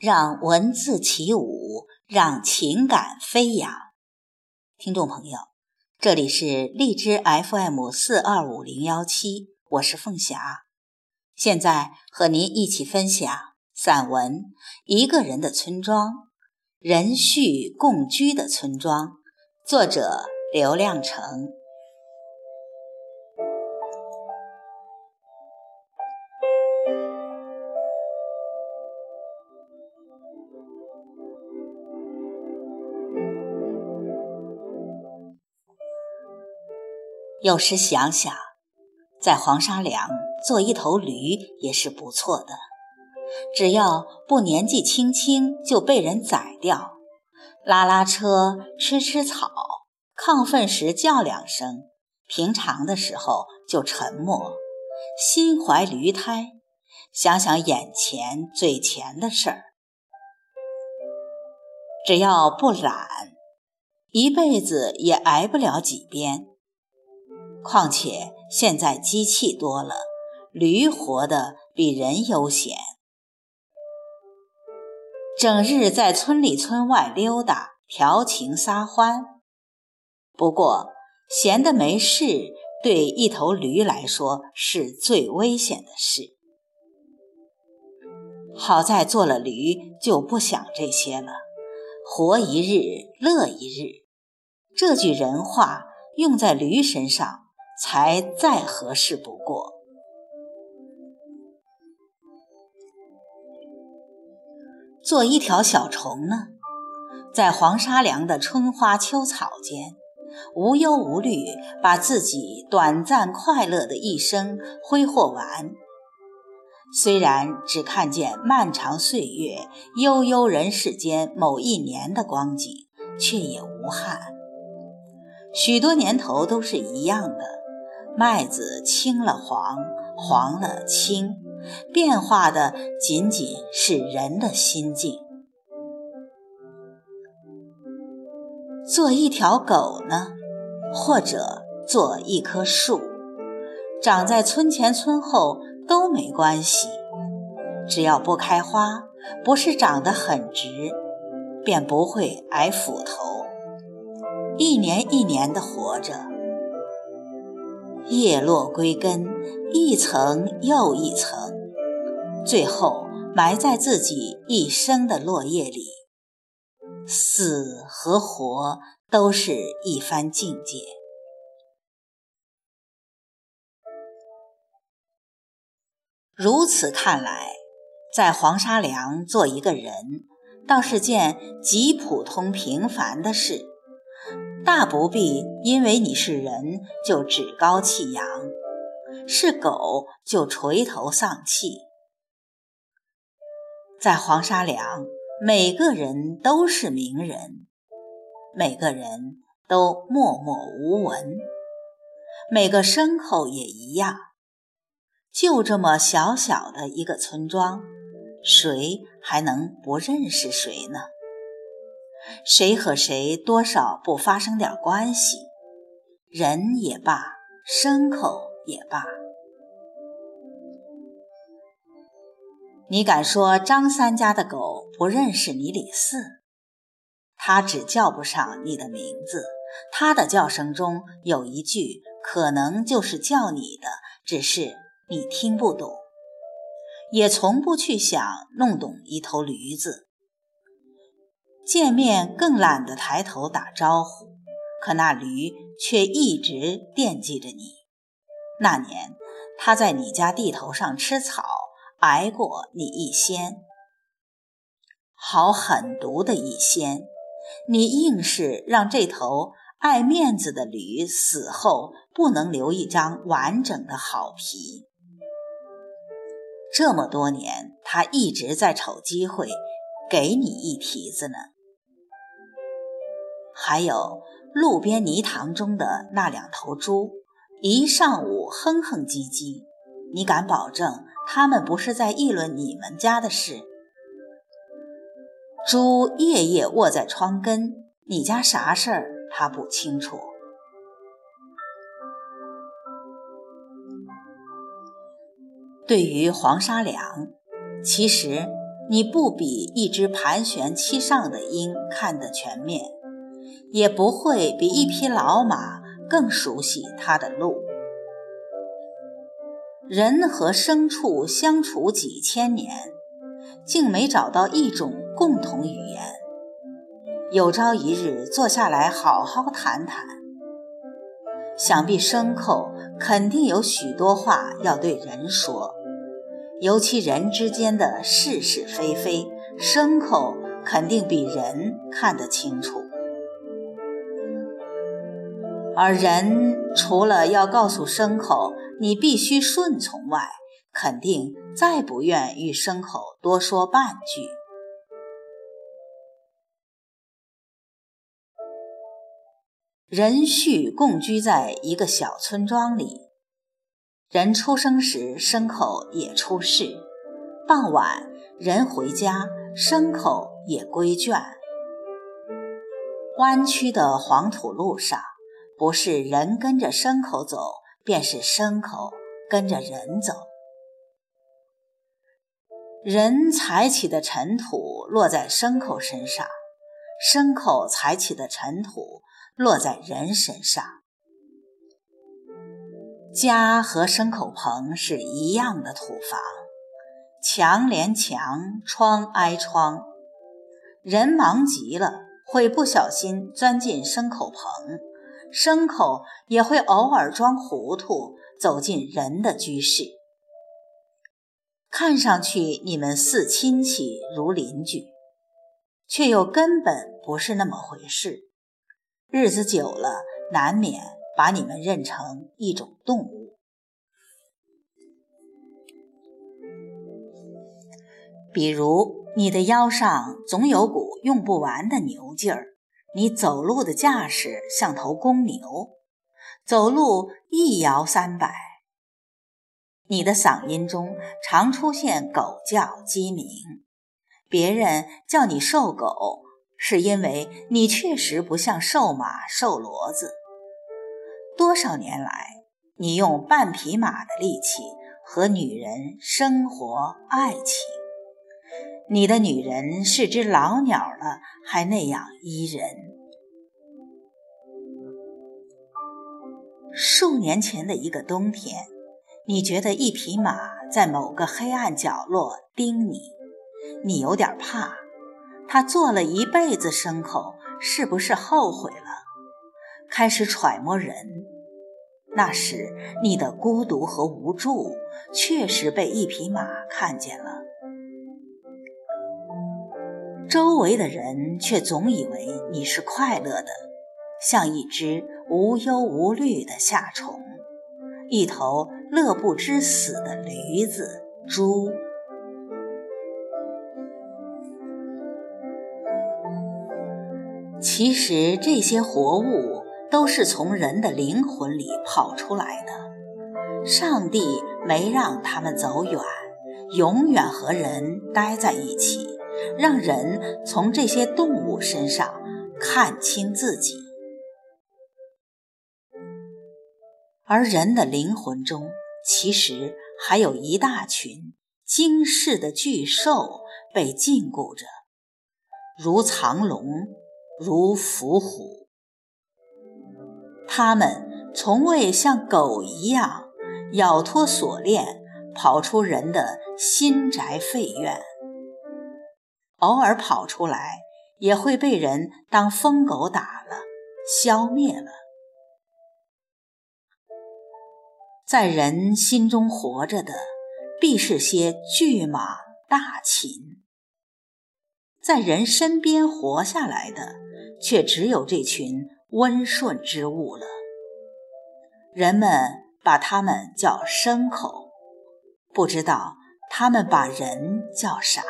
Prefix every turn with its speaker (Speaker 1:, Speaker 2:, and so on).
Speaker 1: 让文字起舞，让情感飞扬。听众朋友，这里是荔枝 FM 四二五零幺七，我是凤霞，现在和您一起分享散文《一个人的村庄》，人畜共居的村庄，作者刘亮程。有时想想，在黄沙梁做一头驴也是不错的，只要不年纪轻轻就被人宰掉，拉拉车、吃吃草，亢奋时叫两声，平常的时候就沉默，心怀驴胎，想想眼前嘴前的事儿，只要不懒，一辈子也挨不了几鞭。况且现在机器多了，驴活得比人悠闲，整日在村里村外溜达，调情撒欢。不过闲的没事，对一头驴来说是最危险的事。好在做了驴，就不想这些了，活一日乐一日。这句人话用在驴身上。才再合适不过。做一条小虫呢，在黄沙梁的春花秋草间，无忧无虑，把自己短暂快乐的一生挥霍完。虽然只看见漫长岁月、悠悠人世间某一年的光景，却也无憾。许多年头都是一样的。麦子青了黄，黄了青，变化的仅仅是人的心境。做一条狗呢，或者做一棵树，长在村前村后都没关系，只要不开花，不是长得很直，便不会挨斧头。一年一年的活着。叶落归根，一层又一层，最后埋在自己一生的落叶里。死和活都是一番境界。如此看来，在黄沙梁做一个人，倒是件极普通平凡的事。大不必因为你是人就趾高气扬，是狗就垂头丧气。在黄沙梁，每个人都是名人，每个人都默默无闻，每个牲口也一样。就这么小小的一个村庄，谁还能不认识谁呢？谁和谁多少不发生点关系，人也罢，牲口也罢。你敢说张三家的狗不认识你李四？它只叫不上你的名字，它的叫声中有一句可能就是叫你的，只是你听不懂，也从不去想弄懂一头驴子。见面更懒得抬头打招呼，可那驴却一直惦记着你。那年他在你家地头上吃草，挨过你一掀，好狠毒的一掀！你硬是让这头爱面子的驴死后不能留一张完整的好皮。这么多年，他一直在瞅机会给你一蹄子呢。还有路边泥塘中的那两头猪，一上午哼哼唧唧，你敢保证他们不是在议论你们家的事？猪夜夜卧在窗根，你家啥事儿他不清楚。对于黄沙梁，其实你不比一只盘旋其上的鹰看得全面，也不会比一匹老马更熟悉它的路。人和牲畜相处几千年，竟没找到一种共同语言。有朝一日坐下来好好谈谈，想必牲口肯定有许多话要对人说。尤其人之间的是是非非，牲口肯定比人看得清楚。而人除了要告诉牲口你必须顺从外，肯定再不愿与牲口多说半句。人畜共居在一个小村庄里。人出生时，牲口也出世；傍晚，人回家，牲口也归圈。弯曲的黄土路上，不是人跟着牲口走，便是牲口跟着人走。人踩起的尘土落在牲口身上，牲口踩起的尘土落在人身上。家和牲口棚是一样的土房，墙连墙，窗挨窗。人忙极了，会不小心钻进牲口棚；牲口也会偶尔装糊涂，走进人的居室。看上去你们似亲戚如邻居，却又根本不是那么回事。日子久了，难免。把你们认成一种动物，比如你的腰上总有股用不完的牛劲儿，你走路的架势像头公牛，走路一摇三摆。你的嗓音中常出现狗叫鸡鸣，别人叫你瘦狗，是因为你确实不像瘦马瘦骡子。多少年来，你用半匹马的力气和女人生活爱情。你的女人是只老鸟了，还那样依人。数年前的一个冬天，你觉得一匹马在某个黑暗角落盯你，你有点怕。他做了一辈子牲口，是不是后悔了？开始揣摩人，那时你的孤独和无助确实被一匹马看见了。周围的人却总以为你是快乐的，像一只无忧无虑的夏虫，一头乐不知死的驴子、猪。其实这些活物。都是从人的灵魂里跑出来的。上帝没让他们走远，永远和人待在一起，让人从这些动物身上看清自己。而人的灵魂中，其实还有一大群惊世的巨兽被禁锢着，如藏龙，如伏虎。他们从未像狗一样咬脱锁链，跑出人的心宅废院。偶尔跑出来，也会被人当疯狗打了，消灭了。在人心中活着的，必是些巨马大禽；在人身边活下来的，却只有这群。温顺之物了，人们把它们叫牲口，不知道他们把人叫啥。